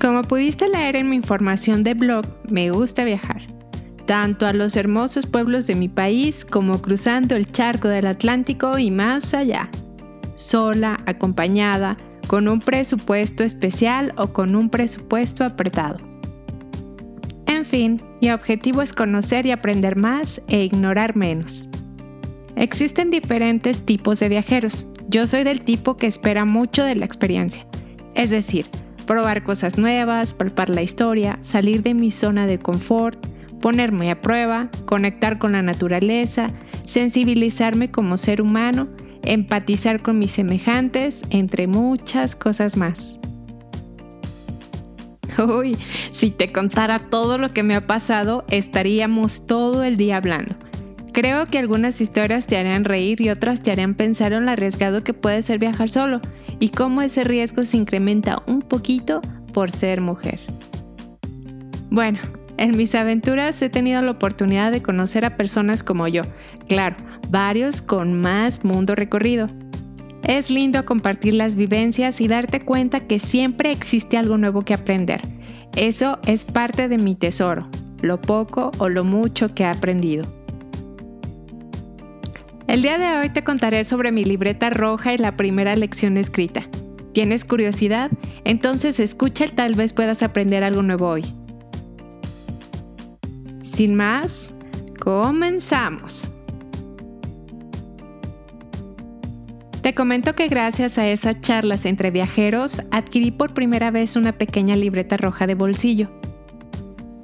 Como pudiste leer en mi información de blog, me gusta viajar, tanto a los hermosos pueblos de mi país como cruzando el charco del Atlántico y más allá, sola, acompañada, con un presupuesto especial o con un presupuesto apretado. En fin, mi objetivo es conocer y aprender más e ignorar menos. Existen diferentes tipos de viajeros. Yo soy del tipo que espera mucho de la experiencia. Es decir, probar cosas nuevas, palpar la historia, salir de mi zona de confort, ponerme a prueba, conectar con la naturaleza, sensibilizarme como ser humano, empatizar con mis semejantes, entre muchas cosas más. Uy, si te contara todo lo que me ha pasado, estaríamos todo el día hablando. Creo que algunas historias te harán reír y otras te harán pensar en lo arriesgado que puede ser viajar solo y cómo ese riesgo se incrementa un poquito por ser mujer. Bueno, en mis aventuras he tenido la oportunidad de conocer a personas como yo, claro, varios con más mundo recorrido. Es lindo compartir las vivencias y darte cuenta que siempre existe algo nuevo que aprender. Eso es parte de mi tesoro, lo poco o lo mucho que he aprendido. El día de hoy te contaré sobre mi libreta roja y la primera lección escrita. ¿Tienes curiosidad? Entonces escucha y tal vez puedas aprender algo nuevo hoy. Sin más, comenzamos. Te comento que gracias a esas charlas entre viajeros adquirí por primera vez una pequeña libreta roja de bolsillo.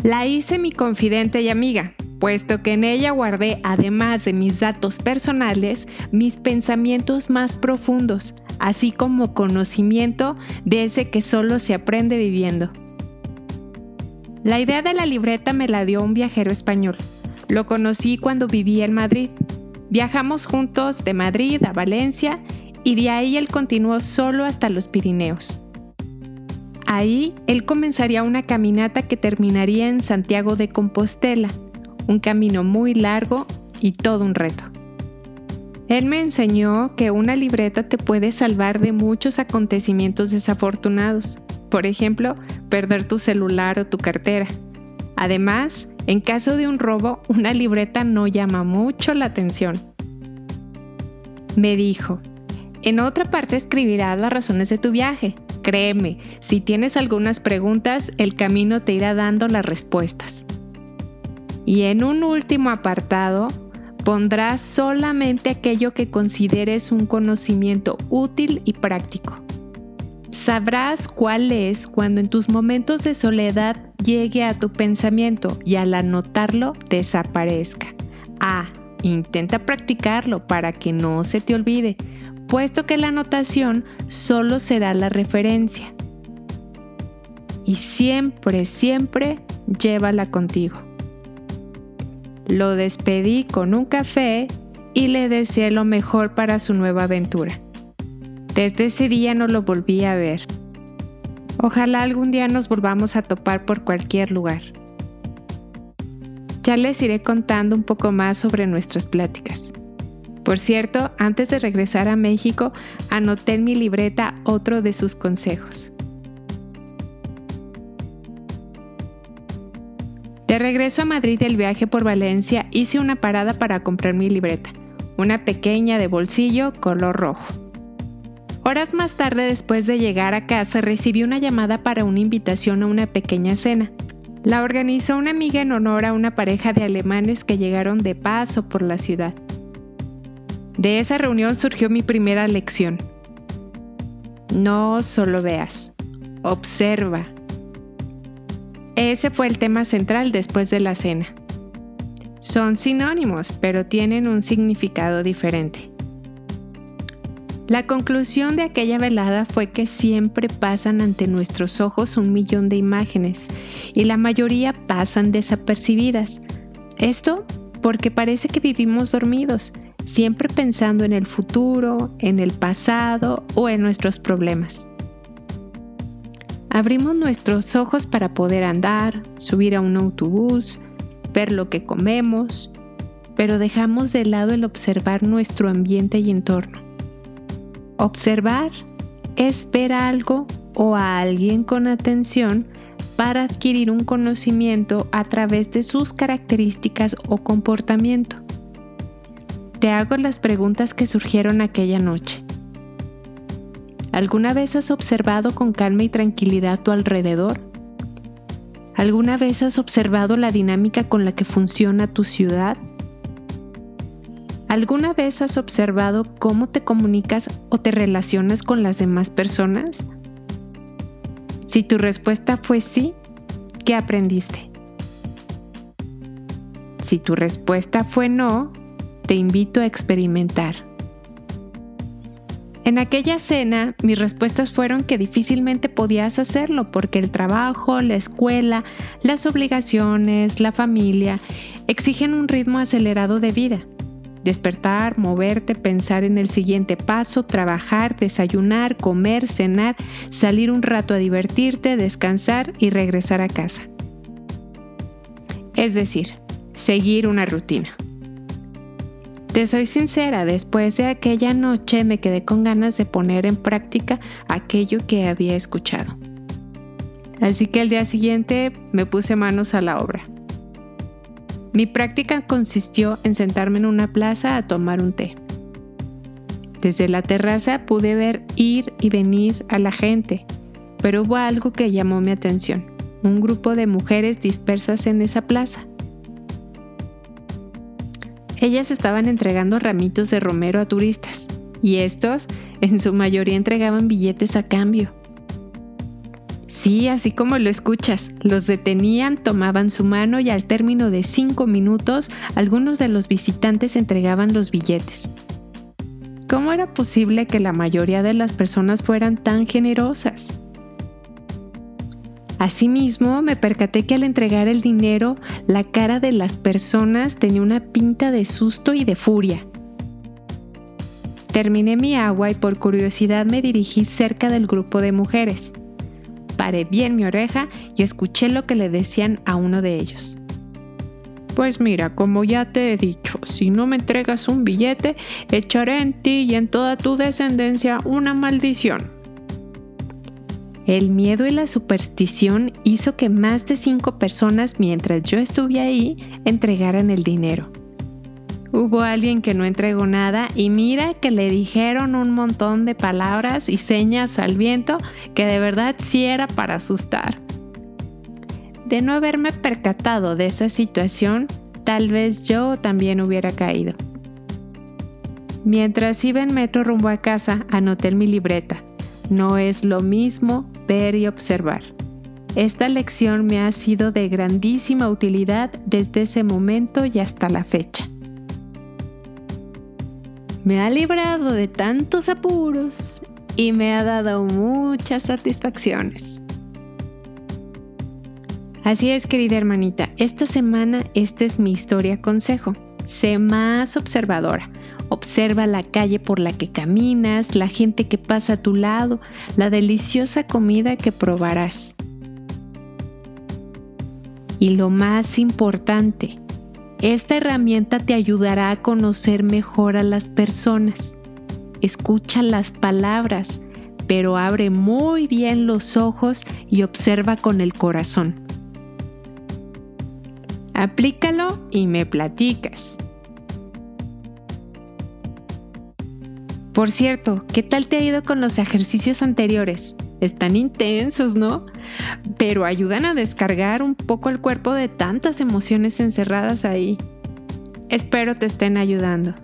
La hice mi confidente y amiga, puesto que en ella guardé, además de mis datos personales, mis pensamientos más profundos, así como conocimiento de ese que solo se aprende viviendo. La idea de la libreta me la dio un viajero español. Lo conocí cuando vivía en Madrid. Viajamos juntos de Madrid a Valencia y de ahí él continuó solo hasta los Pirineos. Ahí él comenzaría una caminata que terminaría en Santiago de Compostela, un camino muy largo y todo un reto. Él me enseñó que una libreta te puede salvar de muchos acontecimientos desafortunados, por ejemplo, perder tu celular o tu cartera. Además, en caso de un robo, una libreta no llama mucho la atención. Me dijo, en otra parte escribirás las razones de tu viaje. Créeme, si tienes algunas preguntas, el camino te irá dando las respuestas. Y en un último apartado, pondrás solamente aquello que consideres un conocimiento útil y práctico. Sabrás cuál es cuando en tus momentos de soledad llegue a tu pensamiento y al anotarlo desaparezca. Ah, intenta practicarlo para que no se te olvide, puesto que la anotación solo será la referencia. Y siempre, siempre llévala contigo. Lo despedí con un café y le deseé lo mejor para su nueva aventura. Desde ese día no lo volví a ver. Ojalá algún día nos volvamos a topar por cualquier lugar. Ya les iré contando un poco más sobre nuestras pláticas. Por cierto, antes de regresar a México, anoté en mi libreta otro de sus consejos. De regreso a Madrid del viaje por Valencia hice una parada para comprar mi libreta, una pequeña de bolsillo color rojo. Horas más tarde después de llegar a casa recibí una llamada para una invitación a una pequeña cena. La organizó una amiga en honor a una pareja de alemanes que llegaron de paso por la ciudad. De esa reunión surgió mi primera lección. No solo veas, observa, ese fue el tema central después de la cena. Son sinónimos, pero tienen un significado diferente. La conclusión de aquella velada fue que siempre pasan ante nuestros ojos un millón de imágenes y la mayoría pasan desapercibidas. Esto porque parece que vivimos dormidos, siempre pensando en el futuro, en el pasado o en nuestros problemas. Abrimos nuestros ojos para poder andar, subir a un autobús, ver lo que comemos, pero dejamos de lado el observar nuestro ambiente y entorno. Observar es ver algo o a alguien con atención para adquirir un conocimiento a través de sus características o comportamiento. Te hago las preguntas que surgieron aquella noche. ¿Alguna vez has observado con calma y tranquilidad tu alrededor? ¿Alguna vez has observado la dinámica con la que funciona tu ciudad? ¿Alguna vez has observado cómo te comunicas o te relacionas con las demás personas? Si tu respuesta fue sí, ¿qué aprendiste? Si tu respuesta fue no, te invito a experimentar. En aquella cena, mis respuestas fueron que difícilmente podías hacerlo porque el trabajo, la escuela, las obligaciones, la familia exigen un ritmo acelerado de vida Despertar, moverte, pensar en el siguiente paso, trabajar, desayunar, comer, cenar, salir un rato a divertirte, descansar y regresar a casa. Es decir, seguir una rutina. Te soy sincera, después de aquella noche me quedé con ganas de poner en práctica aquello que había escuchado. Así que el día siguiente me puse manos a la obra. Mi práctica consistió en sentarme en una plaza a tomar un té. Desde la terraza pude ver ir y venir a la gente, pero hubo algo que llamó mi atención, un grupo de mujeres dispersas en esa plaza. Ellas estaban entregando ramitos de romero a turistas, y estos en su mayoría entregaban billetes a cambio. Sí, así como lo escuchas, los detenían, tomaban su mano y al término de cinco minutos algunos de los visitantes entregaban los billetes. ¿Cómo era posible que la mayoría de las personas fueran tan generosas? Asimismo, me percaté que al entregar el dinero, la cara de las personas tenía una pinta de susto y de furia. Terminé mi agua y por curiosidad me dirigí cerca del grupo de mujeres paré bien mi oreja y escuché lo que le decían a uno de ellos. Pues mira, como ya te he dicho, si no me entregas un billete, echaré en ti y en toda tu descendencia una maldición. El miedo y la superstición hizo que más de cinco personas mientras yo estuve ahí entregaran el dinero. Hubo alguien que no entregó nada y mira que le dijeron un montón de palabras y señas al viento que de verdad sí era para asustar. De no haberme percatado de esa situación, tal vez yo también hubiera caído. Mientras iba en metro rumbo a casa, anoté en mi libreta. No es lo mismo ver y observar. Esta lección me ha sido de grandísima utilidad desde ese momento y hasta la fecha me ha librado de tantos apuros y me ha dado muchas satisfacciones. Así es, querida hermanita, esta semana esta es mi historia consejo. Sé más observadora. Observa la calle por la que caminas, la gente que pasa a tu lado, la deliciosa comida que probarás. Y lo más importante, esta herramienta te ayudará a conocer mejor a las personas. Escucha las palabras, pero abre muy bien los ojos y observa con el corazón. Aplícalo y me platicas. Por cierto, ¿qué tal te ha ido con los ejercicios anteriores? Están intensos, ¿no? pero ayudan a descargar un poco el cuerpo de tantas emociones encerradas ahí. Espero te estén ayudando.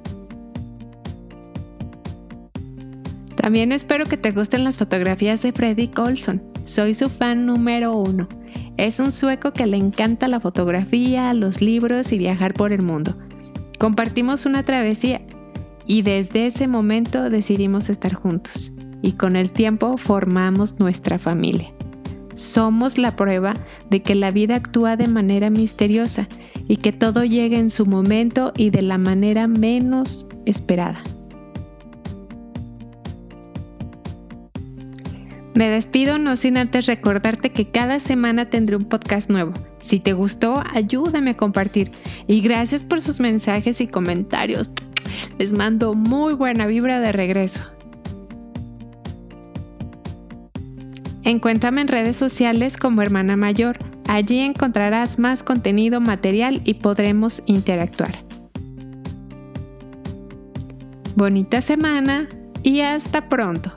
También espero que te gusten las fotografías de Freddy Colson. Soy su fan número uno. Es un sueco que le encanta la fotografía, los libros y viajar por el mundo. Compartimos una travesía y desde ese momento decidimos estar juntos y con el tiempo formamos nuestra familia. Somos la prueba de que la vida actúa de manera misteriosa y que todo llega en su momento y de la manera menos esperada. Me despido no sin antes recordarte que cada semana tendré un podcast nuevo. Si te gustó, ayúdame a compartir. Y gracias por sus mensajes y comentarios. Les mando muy buena vibra de regreso. Encuéntrame en redes sociales como hermana mayor. Allí encontrarás más contenido material y podremos interactuar. Bonita semana y hasta pronto.